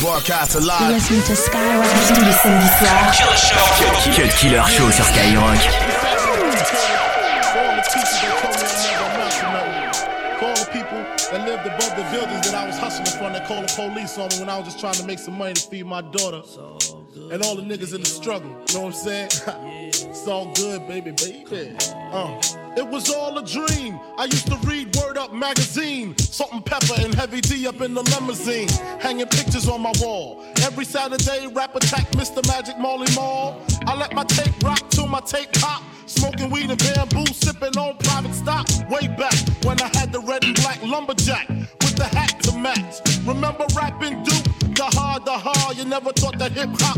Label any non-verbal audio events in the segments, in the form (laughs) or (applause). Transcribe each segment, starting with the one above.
Broadcast alive. Listen to Skyrock tous les samedis soirs. Cut Killer Show sur Skyrock. that lived above the buildings that I was hustling from that called the police on me when I was just trying to make some money to feed my daughter. And all the niggas in the struggle. You know what I'm saying? (laughs) it's all good, baby, baby. Uh. It was all a dream. I used to read Word Up magazine, Salt and Pepper and heavy D up in the limousine, hanging pictures on my wall. Every Saturday, rap attack Mr. Magic Molly Mall. I let my tape rock till my tape pop. Smoking weed and bamboo, sipping on private stock. Way back when I had the red and black lumberjack with the hat to match. Remember rapping Duke? The hard, the hard. You never thought that hip hop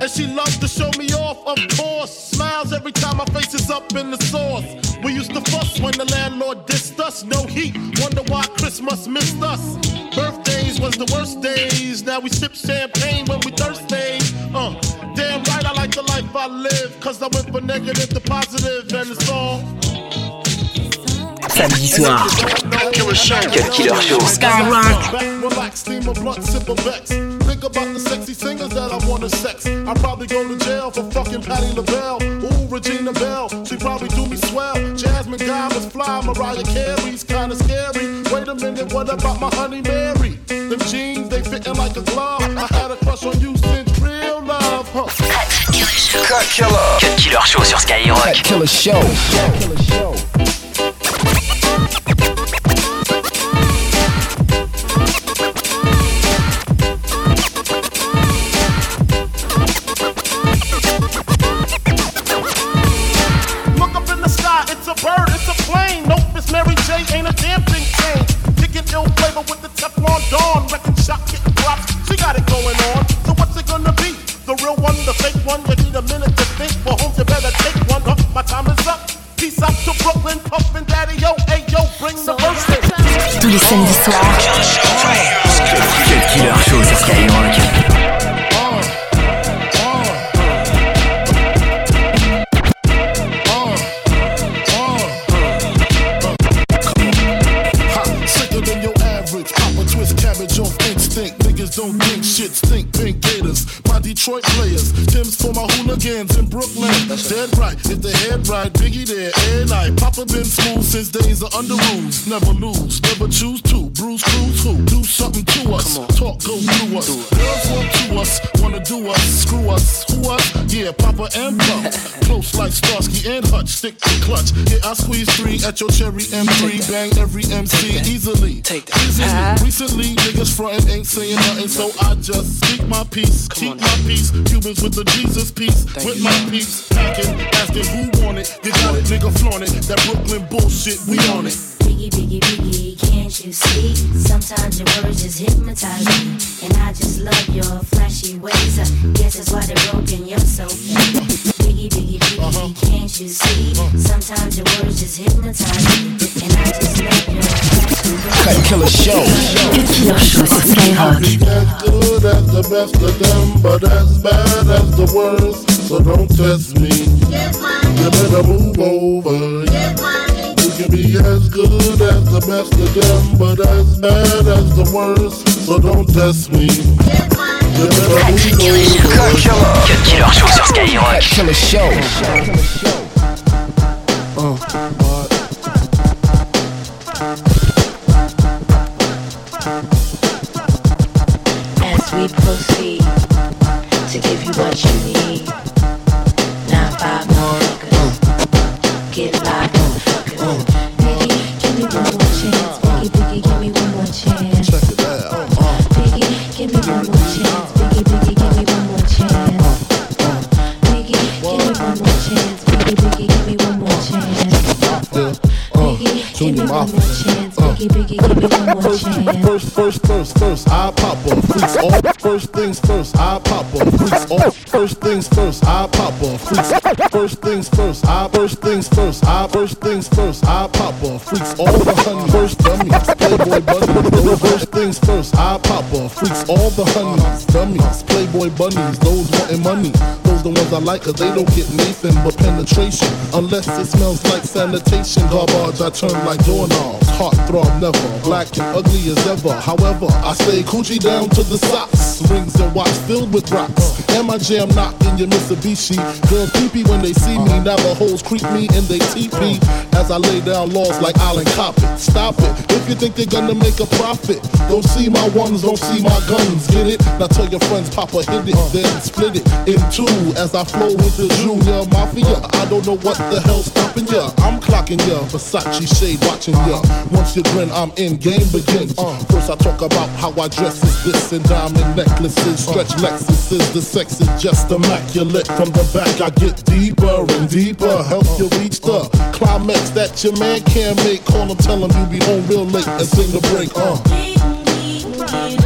And she loves to show me off, of course. Smiles every time my face is up in the sauce. We used to fuss when the landlord dissed us. No heat, wonder why Christmas missed us. Birthdays was the worst days. Now we sip champagne when we thirsty. Uh, damn right, I like the life I live. Cause I went from negative to positive, and it's all. Samedi soir. Cut Killer Show. Cut Killer Show. Skyrock. Relax, steam a blunt, sip a vex. Think about the sexy singers that I wanna sex. I probably go to jail for fucking Patti LaBelle. Ooh, Regina Belle, she probably do me swell. Jasmine Guy was fly, Mariah Carey's kinda scary. Wait a minute, what about my honey Mary? Them jeans, they fitting like a glove. I had a crush on you since real love, huh? Cut Killer Show. Cut Killer. Cut Killer Show sur Skyrock. Cut Killer Show. Cut Killer Show. Don't think shit, stink pink gators. My Detroit players, Tim's for my hooligans in Brooklyn. Dead right, if the head right, Biggie there, and I. Papa been smooth since days of under rules. Never lose, never choose to. Bruce Cruz who? Do something to us. Talk go through us. Girls want to us, wanna do us, screw us. Who us? Yeah, Papa and Pop. (laughs) Close like Starsky and Hutch, stick to clutch. Yeah, I squeeze three at your cherry M3. Bang every MC easily. Take that. Easily. Uh-huh. Recently, niggas frontin' ain't saying nothing, so I just speak my peace, keep my peace. Cubans with the Jesus peace, with you. my peace. Packing, asking who want it. You got it, nigga, flaunt it. That Brooklyn bullshit, we on it. Biggie, biggie, biggie, can't you see? Sometimes your words just hypnotize me. And I just love your flashy ways. I guess that's why they're broken, you're so fake. Biggie, biggie, biggie, uh-huh. can't you see? Uh-huh. Sometimes your words just hypnotize me. And I just love your flashy ways. Cut Killer Show. Cut Killer Show sur Skyrock. As good as the best of them, but as bad as the worst. So don't test me. You better move over. Can be as good as the best of them, but as bad as the worst. So don't test me. Killer Skyrock. Show. As we proceed to give you what you need. First, I pop off. Freaks off. First things first, I pop off. Freaks off. First things first, I pop off. Freaks. First things first, I first things first, I first things first, I pop. Freaks all the honey. First dummies, playboy bunnies. First things first, I pop off. Freaks all the honeys, dummies, playboy bunnies. Those wanting money, those the ones I like 'cause they don't get nothing but penetration. Unless it smells like sanitation, garbage I turn like doorknobs. Heart throb never, black and ugly as ever. However, I stay coochie down to the socks. Rings and watch filled with rocks. And my jam knocking your Mitsubishi. Girls peepee when they see me. Navajos creep me and they teepee. As I lay down laws like Island Coppet. Stop it. If you think they're gonna make a profit, don't see my ones, don't see my guns. Get it? Now tell your friends, Papa hit it, then split it in two. As I flow with the Junior Mafia. I don't know what the hell's stopping ya. I'm clocking ya. Versace shade watching ya. Once you grin, I'm in. Game begins. First I talk about how I dress is this and diamond necklaces, stretch Lexuses. The sex is just immaculate. From the back I get deeper and deeper. Help you reach the climax that your man can't make. Call him, tell him you be home real late and sing the break. Uh.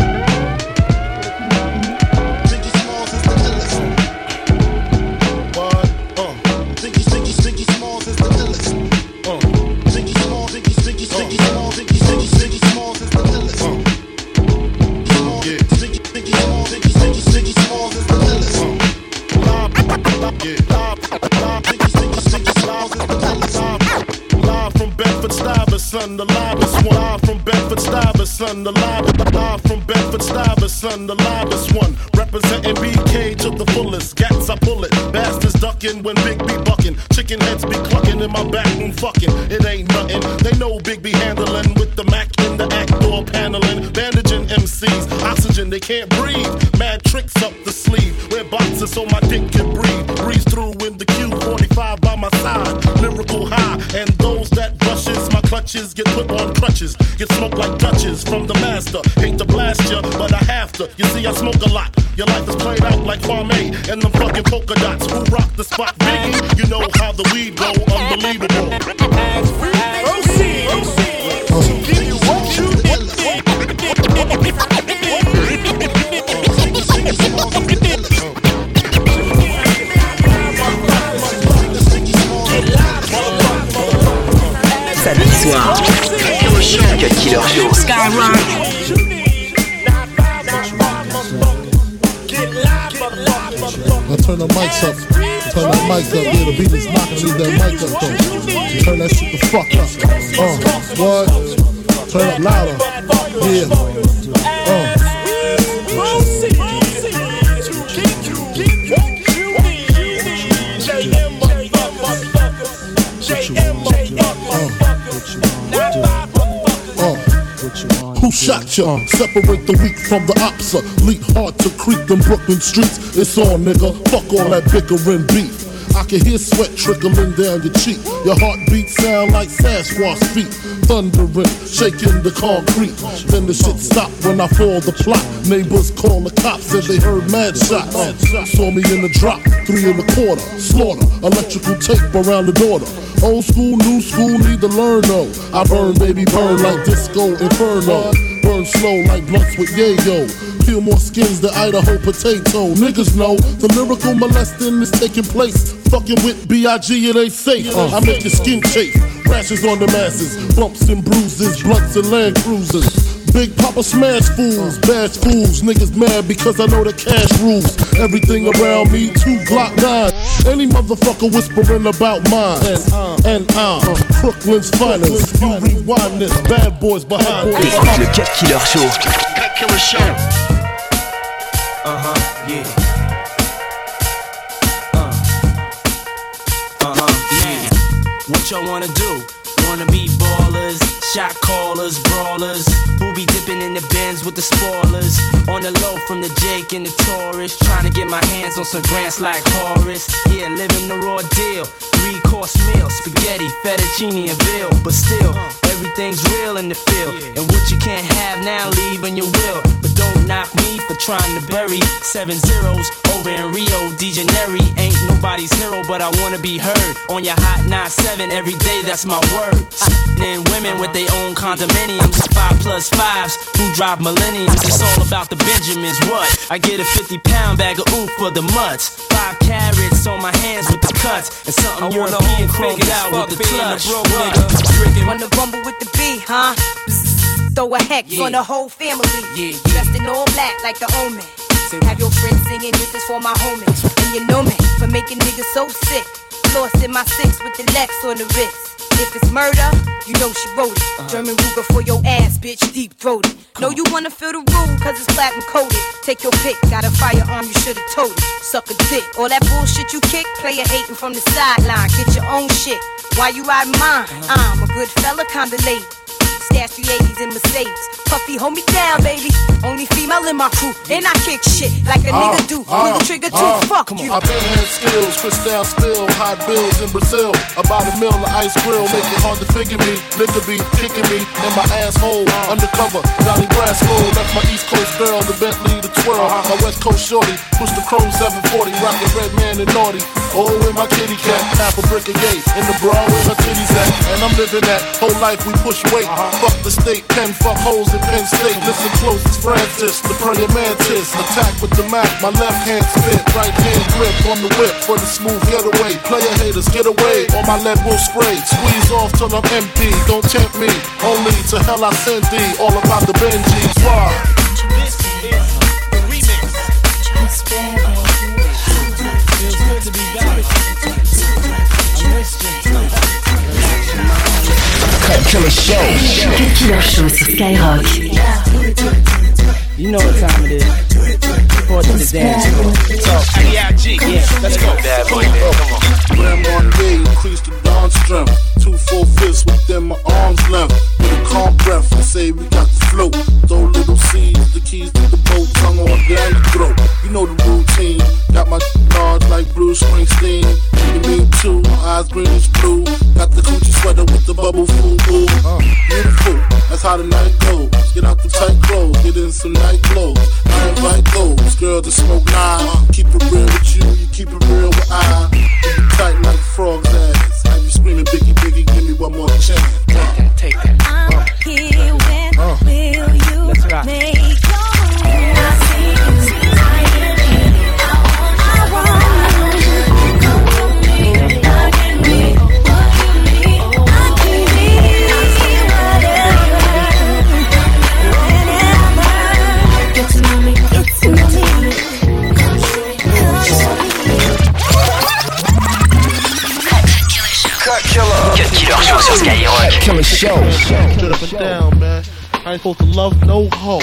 Fucking. It ain't nothing. They know Big B handling with the Mac in the act door paneling. Bandaging MCs. Oxygen, they can't breathe. Mad tricks up the sleeve. Wear boxes so my dick can breathe. Breeze through in the Q45 by my side. Lyrical high. And those that rushes get put on crutches. Get smoked like Dutches from the master. Hate to blast ya, but I have to. You see, I smoke a lot. Your life is played out like Kwame and them fucking polka dots. Who rock the spot? Biggie, you know how the weed go. Unbelievable. soir. Cut Killer Show. Skyrock. Now turn the mics up. Turn that mic up. Yeah, the beat is knocking. Leave that mic up though. Turn that shit the fuck up. Uh, what? Turn up louder. Yeah. Separate the weak from the opsa. Leap hard to creep them Brooklyn streets. It's on, nigga. Fuck all that bickering beef. I can hear sweat trickling down your cheek. Your heartbeat sound like Sasquatch feet. Thundering, shaking the concrete. Then the shit stop when I fall the plot. Neighbors call the cops, said they heard mad shots. Saw me in the drop, three and a quarter. Slaughter, electrical tape around the daughter. Old school, new school, need to learn though. I burn, baby, burn like disco inferno. Burn slow like blunts with yayo. Peel more skins than Idaho potato. Niggas know the lyrical molesting is taking place. Fucking with B.I.G. it ain't safe. I make your skin chafe. Rashes on the masses, bumps and bruises, blunts and land cruisers. Big Papa smash fools, bash fools. Niggas mad because I know the cash rules. Everything around me, two Glock 9. Any motherfucker whispering about mine. And, and I'm Brooklyn's finest. You rewind this, bad boys behind boys. T'écoutes le Cut Killer Show. Cut Killer Show. Uh-huh, yeah. Uh. Uh-huh, yeah. What y'all wanna do? Wanna be ballers, shot callers, brawlers, who be dipping in the bins with the spoilers. On the low from the Jake and the Taurus, trying to get my hands on some grants like Horace. Yeah, living the raw deal. Three course meal, spaghetti, fettuccine, and veal. But still, everything's real in the field. And what you can't have now, leave in your will. But don't knock me for trying to bury seven zeros over in Rio de Janeiro. Ain't nobody's hero, but I wanna be heard on your hot 9-7 every day. That's my word. And women with their own condominiums, five plus fives who drive millenniums. It's all about the Benjamins. What? I get a 50 pound bag of oof for the mutts. Five carrots on my hands with the cuts, and something I European chromed out with the clutch. What? Wanna rumble with the B, huh? Throw a hex Yeah. on the whole family. Yeah, yeah. Dressed in all black like the omen. Have your friends singing, this is for my homies. And you know me for making niggas so sick. Lost in my six with the Lex on the wrist. If it's murder, you know she wrote it. Uh-huh. German Ruger for your ass, bitch, deep throated. Know you wanna feel the rule, cause it's platinum coated. Take your pick, got a firearm, you should've told it. Suck a dick. All that bullshit you kick, player hating from the sideline. Get your own shit. Why you riding mine? Uh-huh. I'm a good fella, kinda late. Stash 380s in Mercedes. Puffy, hold me down, baby. Only female in my crew. And I kick shit like a nigga uh, do. Uh, Pull the trigger too. Uh, Fuck you. I been hand skills, crystal spill, hot bills in Brazil. About a mill of ice grill, make it hard to figure me. Nigga be kicking me in my asshole. Undercover, Johnny Brasco. That's my East Coast girl, the Bentley, the twirl. My West Coast shorty, push the chrome 740, rockin' red man and naughty. Oh, with my kitty cat, half a brick of gate. In the bra where her titties at. And I'm living that whole life we push weight. Uh-huh. Fuck the state, pen, fuck holes in Penn State. Uh-huh. Listen close, it's Francis, the prayer mantis. Attack with the Mac, my left hand spit, right hand grip on the whip for the smooth getaway. Player haters, get away, or my lead will spray. Squeeze off till I'm empty, don't tempt me. Only to hell I send thee, all about the Benjis. Why? This is the remix. Killer Show sur Skyrock. You know what time it is. Report to the dance floor. So, yeah, let's go. Bad boy, man. Come on. Gram on day, increase the dawn strength. Two full fists within my arms length. With a calm breath, I say we got the float. Throw little seeds, the keys to the boat, tongue on down your throat. You know the routine. Got my large like Bruce Springsteen. You mean too, eyes greenish blue. Got the coochie sweater with the bubble fool. Uh. Beautiful, that's how the night goes. Get out the tight clothes, get in some night clothes. I invite those girls to smoke nine. Keep it real with you, you keep it real with I. Keep it tight Show. Straight up and down, man. I ain't supposed to love no hoe.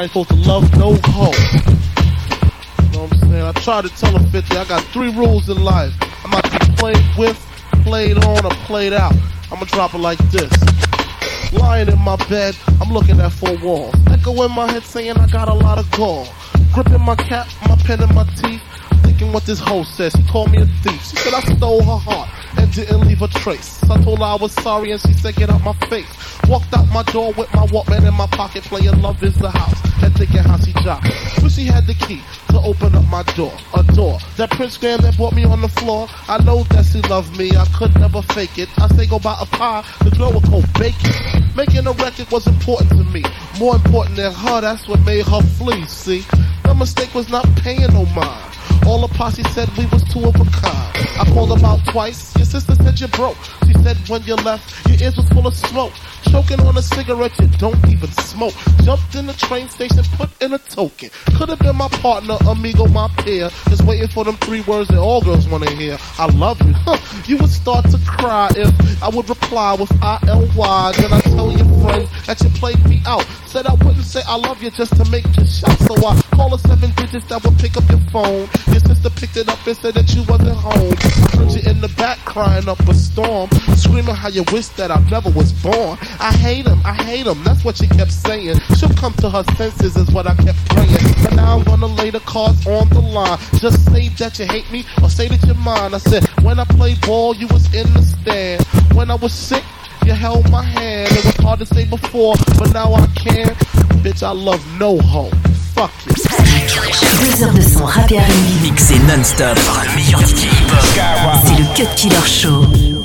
I ain't supposed to love no hoe. You know what I'm saying? I tried to tell him 50, I got three rules in life. I'm not to be played with, played on, or played out. I'm gonna drop it like this. Lying in my bed, I'm looking at four walls. Echo in my head saying I got a lot of gall. Gripping my cap, my pen in my teeth. Thinking what this hoe says. She called me a thief. She said I stole her heart and didn't leave a trace. I told her I was sorry and she said get out my face. Walked out my door with my Walkman in my pocket playing Love is the House and thinking how she dropped. Had the key to open up my door. A door that Prince Graham that brought me on the floor. I know that she loved me. I could never fake it. I say go buy a pie. The girl would go bacon. Making a record was important to me. More important than her, that's what made her flee, see? The mistake was not paying no mind. All the posse said we was two of a kind. I called them out twice. Your sister said you broke. She said when you left, your ears was full of smoke. Choking on a cigarette you don't even smoke. Jumped in the train station, put in a token. Could have been my partner, amigo, my peer. Just waiting for them three words that all girls wanna hear. I love you. Huh. You would start to cry if I would reply with I-L-Y. Then I tell your friends that you played me out. Said I wouldn't say I love you just to make you shout. So I call a seven digits that would pick up your phone. Your sister picked it up and said that you wasn't home. I heard you in the back crying up a storm. Screaming how you wish that I never was born. I hate him, I hate him, that's what she kept saying. She'll come to her senses is what I kept praying. But now I'm gonna lay the cards on the line. Just say that you hate me or say that you're mine. I said, when I played ball, you was in the stand. When I was sick, you held my hand. It was hard to say before, but now I can. Bitch, I love no hoe. Fuck you. Deux heures de son rap et. Mixé non-stop par le meilleur DJ hip-hop. C'est le Cut Killer Show.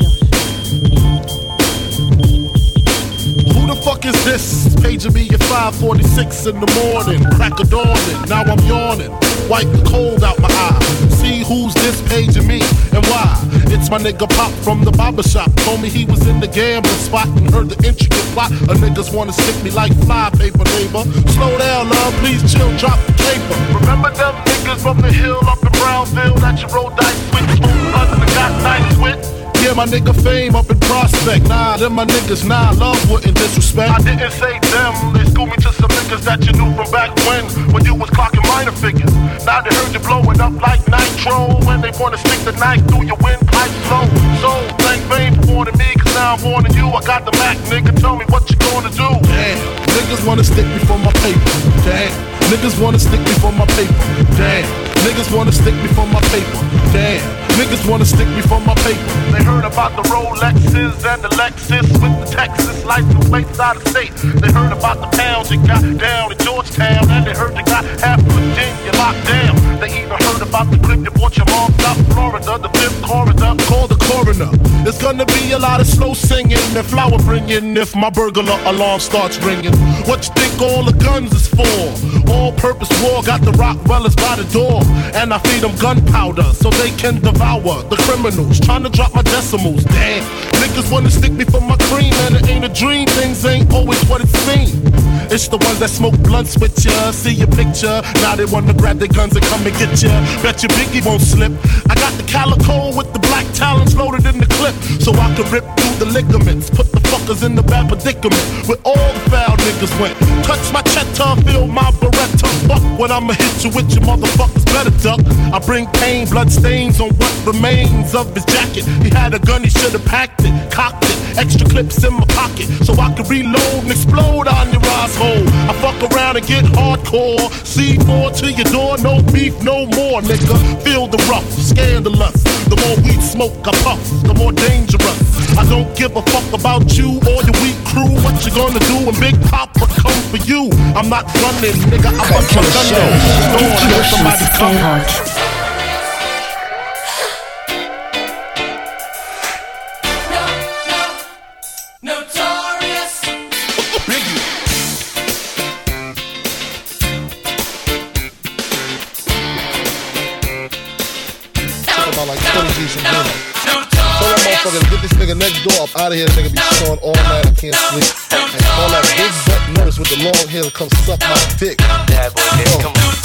Fuck is this? Paging me at 546 in the morning. Crack of dawning. Now I'm yawning. Wipe the cold out my eye. See who's this paging me and why. It's my nigga Pop from the barber shop. Told me he was in the gambling spot and heard the intricate plot. A niggas wanna stick me like fly paper, neighbor. Slow down, love. Please chill. Drop the paper. Remember them niggas from the hill up in Brownville that you rolled dice with? Smooth got nice with? Yeah, my nigga fame up in prospect. Nah, them my niggas, nah, love wouldn't disrespect. I didn't say them, they schooled me to some niggas that you knew from back when, when you was clocking minor figures. Now they heard you blowing up like nitro, when they wanna stick the knife through your windpipe flow. So, thank fame for warning me, cause now I'm warning you. I got the Mac, nigga, tell me what you gonna do. Damn, niggas wanna stick me for my paper. Damn, niggas wanna stick me for my paper. Damn, niggas wanna stick me for my paper. Damn. Niggas wanna stick me for my paper. They heard about the Rolexes and the Lexus with the Texas license plates out of state. They heard about the pounds you got down in Georgetown, and they heard you got half Virginia locked down. They even heard about the clip you bought your mom out Florida, the fifth coroner. Call the coroner. There's gonna be a lot of slow singing and flower bringing if my burglar alarm starts ringing. What you think all the guns is for? All purpose war got the Rockwellers by the door, and I feed them gunpowder so they can devour the criminals. Trying to drop my decimals. Damn, niggas wanna stick me for my cream, and it ain't a dream. Things ain't always what it seems. It's the ones that smoke blunts with ya, see your picture. Now they wanna grab their guns and come and get ya. Bet your Biggie won't slip. I got the calico with the black loaded in the clip, so I can rip through the ligaments. Put the fuckers in the bad predicament where all the foul niggas went. Touch my cheddar, feel my beretta. Fuck when I'ma hit you with your motherfuckers better duck. I bring pain, blood stains on what remains of his jacket. He had a gun, he should've packed it, cocked it. Extra clips in my pocket so I could reload and explode on your asshole. I fuck around and get hardcore. C4 to your door, no beef, no more, nigga. Feel the rough, scandalous. The more weed smoke I puff, the more dangerous. I don't give a fuck about you or your weak crew. What you gonna do when Big Papa come for you? I'm not running, nigga. I'm a Killer gun Don't let somebody come. Motherfucker to get this nigga next door up out of here. The nigga be snoring all night. I can't sleep. And all that big butt nurse with the long hair come suck my dick. Bad boy, come on.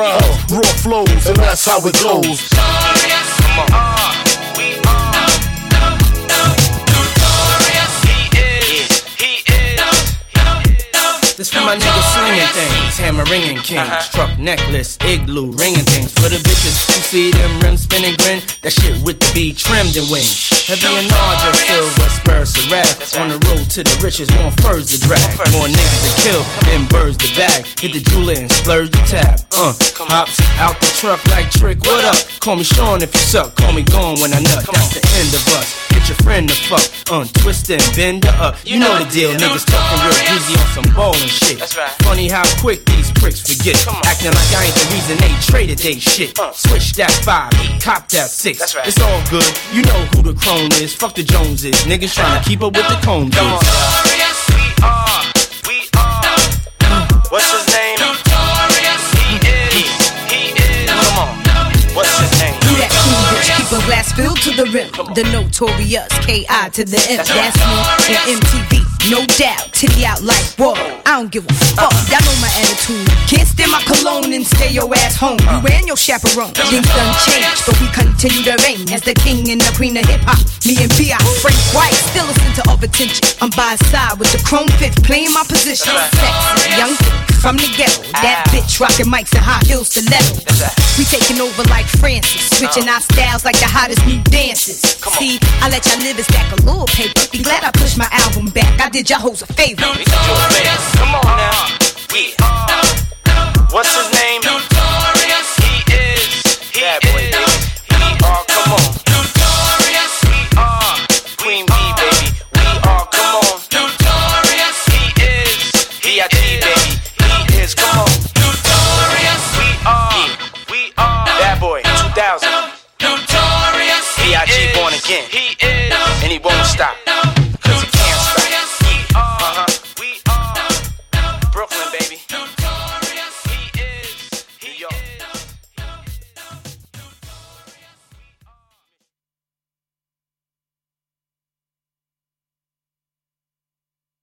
rhymes, raw flows, and that's how it goes. Come on. Uh. This for my niggas slinging things, hammer ringing kings, truck necklace, igloo ringing things. For the bitches who see them rims spinning grin, that shit with the B trimmed and wings. Heavy and larger, silver spurs to rap. On the road to the riches, more furs to drag, more niggas to kill than birds to bag. Hit the jeweler and splurge the tab. Uh, hops out the truck like trick. What up? Call me Sean if you suck. Call me gone when I nut. That's the end of us. Get your friend to fuck. Untwist and bend her up. You know the deal. Niggas talking real greasy on some ballin' shit. That's right. Funny how quick these pricks forget. Acting like I ain't the reason they traded they shit. Uh. Switch that five, cop that six. That's right. It's all good. You know who the crone is. Fuck the Joneses. Niggas trying to uh. keep up with the cone Come on. kids. We are. We are. What's his name? Notorious. He is. He is. Come on. What's his name? Do that cool bitch, keep a glass filled to the rim. The notorious K.I. to the M. That's me and MTV, no doubt. Titty out like whoa. I don't give a fuck. Y'all know my attitude. Can't stand my cologne and stay your ass home. You and your chaperone. Things done changed, but we continue to reign as the king and the queen of hip hop. Me and B.I. Frank White, still a center of attention. I'm by his side with the chrome fifth, playing my position. Sexy, young from the ghetto. That bitch rocking mics and high heels stiletto. We taking over like Francis, switching our styles like the hottest new dances. See, I let y'all live and stack a little paper. Be glad I pushed my album back. I did y'all hoes a favor.